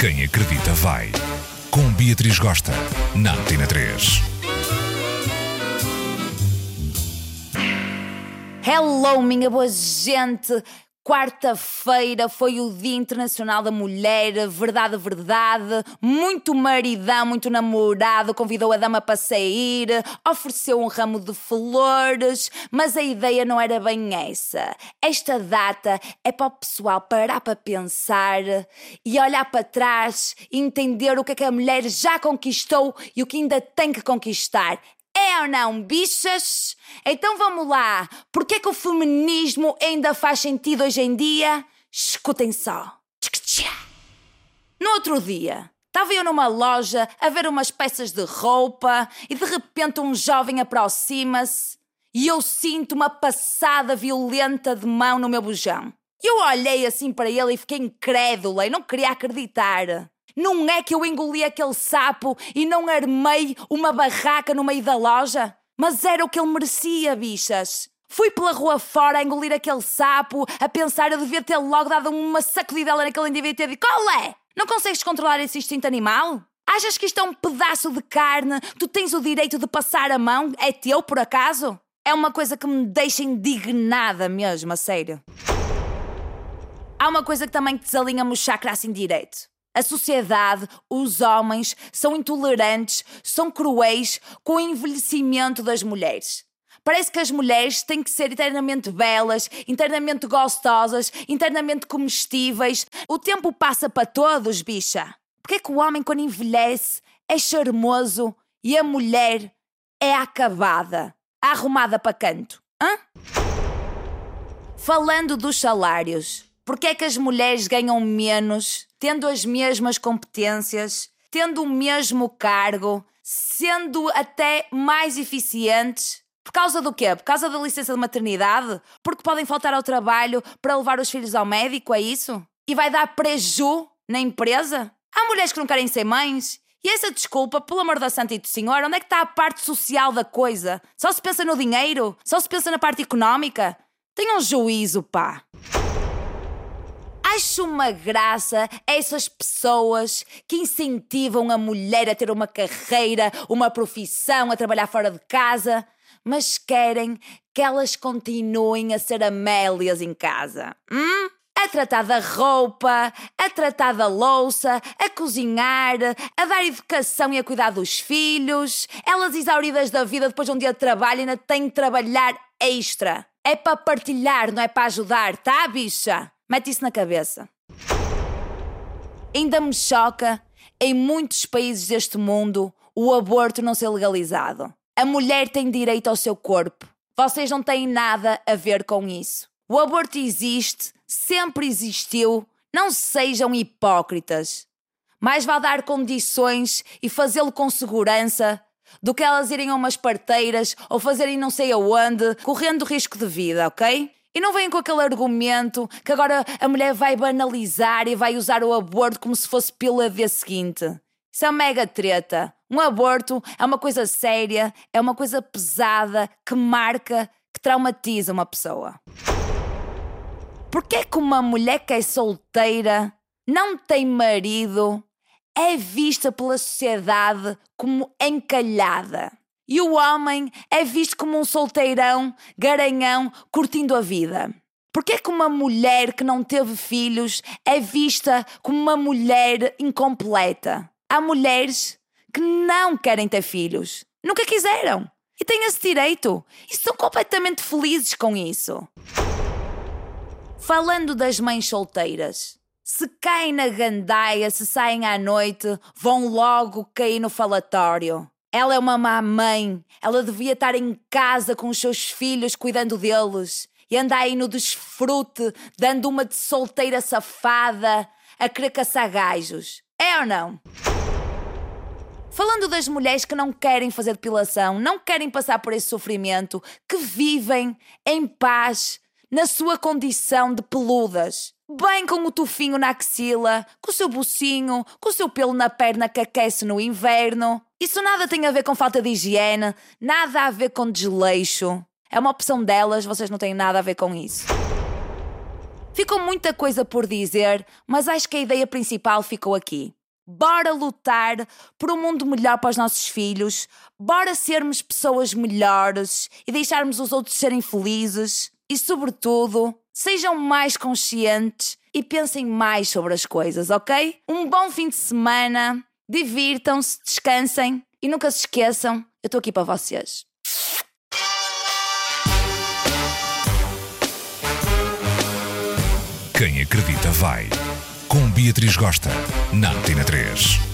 Quem acredita vai. Com Beatriz Gosta, na Antena 3. Hello, minha boa gente! Quarta-feira foi o Dia Internacional da Mulher, verdade, verdade. Muito maridão, muito namorado, convidou a dama para sair, ofereceu um ramo de flores, mas a ideia não era bem essa. Esta data é para o pessoal parar para pensar e olhar para trás e entender o que é que a mulher já conquistou e o que ainda tem que conquistar. É ou não, bichas? Então vamos lá. Por que é que o feminismo ainda faz sentido hoje em dia? Escutem só. No outro dia, estava eu numa loja a ver umas peças de roupa e de repente um jovem aproxima-se e eu sinto uma passada violenta de mão no meu bujão. Eu olhei assim para ele e fiquei incrédula e não queria acreditar. Não é que eu engoli aquele sapo e não armei uma barraca no meio da loja? Mas era o que ele merecia, bichas. Fui pela rua fora a engolir aquele sapo, a pensar eu devia ter logo dado uma sacudidela naquele indivíduo e ter dito: é? Não consegues controlar esse instinto animal? Achas que isto é um pedaço de carne? Tu tens o direito de passar a mão? É teu, por acaso? É uma coisa que me deixa indignada mesmo, a sério. Há uma coisa que também desalinha-me o chakra assim direito. A sociedade, os homens, são intolerantes, são cruéis com o envelhecimento das mulheres. Parece que as mulheres têm que ser eternamente belas, internamente gostosas, internamente comestíveis. O tempo passa para todos, bicha. Porque é que o homem, quando envelhece, é charmoso e a mulher é acabada, arrumada para canto? Hã? Falando dos salários, porque é que as mulheres ganham menos tendo as mesmas competências, tendo o mesmo cargo, sendo até mais eficientes. Por causa do quê? Por causa da licença de maternidade? Porque podem faltar ao trabalho para levar os filhos ao médico, é isso? E vai dar preju na empresa? Há mulheres que não querem ser mães? E essa desculpa, pelo amor da Santa e do Senhor, onde é que está a parte social da coisa? Só se pensa no dinheiro? Só se pensa na parte económica? Tenham um juízo, pá! Acho uma graça essas pessoas que incentivam a mulher a ter uma carreira, uma profissão, a trabalhar fora de casa, mas querem que elas continuem a ser Amélias em casa. Hum? A tratar da roupa, a tratar da louça, a cozinhar, a dar educação e a cuidar dos filhos. Elas exauridas da vida depois de um dia de trabalho ainda têm de trabalhar extra. É para partilhar, não é para ajudar, tá, bicha? Mete isso na cabeça. Ainda me choca, em muitos países deste mundo, o aborto não ser legalizado. A mulher tem direito ao seu corpo. Vocês não têm nada a ver com isso. O aborto existe, sempre existiu. Não sejam hipócritas. Mais vale dar condições e fazê-lo com segurança do que elas irem a umas parteiras ou fazerem não sei aonde, correndo risco de vida, ok? E não venham com aquele argumento que agora a mulher vai banalizar e vai usar o aborto como se fosse pela vez seguinte. Isso é mega treta. Um aborto é uma coisa séria, é uma coisa pesada, que marca, que traumatiza uma pessoa. Porquê é que uma mulher que é solteira, não tem marido, é vista pela sociedade como encalhada? E o homem é visto como um solteirão, garanhão, curtindo a vida? Porquê é que uma mulher que não teve filhos é vista como uma mulher incompleta? Há mulheres que não querem ter filhos, nunca quiseram e têm esse direito e são completamente felizes com isso. Falando das mães solteiras, se caem na gandaia, se saem à noite, vão logo cair no falatório. Ela é uma má mãe. Ela devia estar em casa com os seus filhos, cuidando deles. E anda aí no desfrute, dando uma de solteira safada, a querer caçar gajos. É ou não? Falando das mulheres que não querem fazer depilação, não querem passar por esse sofrimento, que vivem em paz na sua condição de peludas bem com o tufinho na axila, com o seu bucinho, com o seu pelo na perna que aquece no inverno. Isso nada tem a ver com falta de higiene, nada a ver com desleixo. É uma opção delas, vocês não têm nada a ver com isso. Ficou muita coisa por dizer, mas acho que a ideia principal ficou aqui. Bora lutar por um mundo melhor para os nossos filhos, bora sermos pessoas melhores e deixarmos os outros serem felizes e, sobretudo, sejam mais conscientes e pensem mais sobre as coisas, ok? Um bom fim de semana, divirtam-se, descansem e nunca se esqueçam, eu estou aqui para vocês. Quem acredita vai. Com Beatriz Gosta, na Antena 3.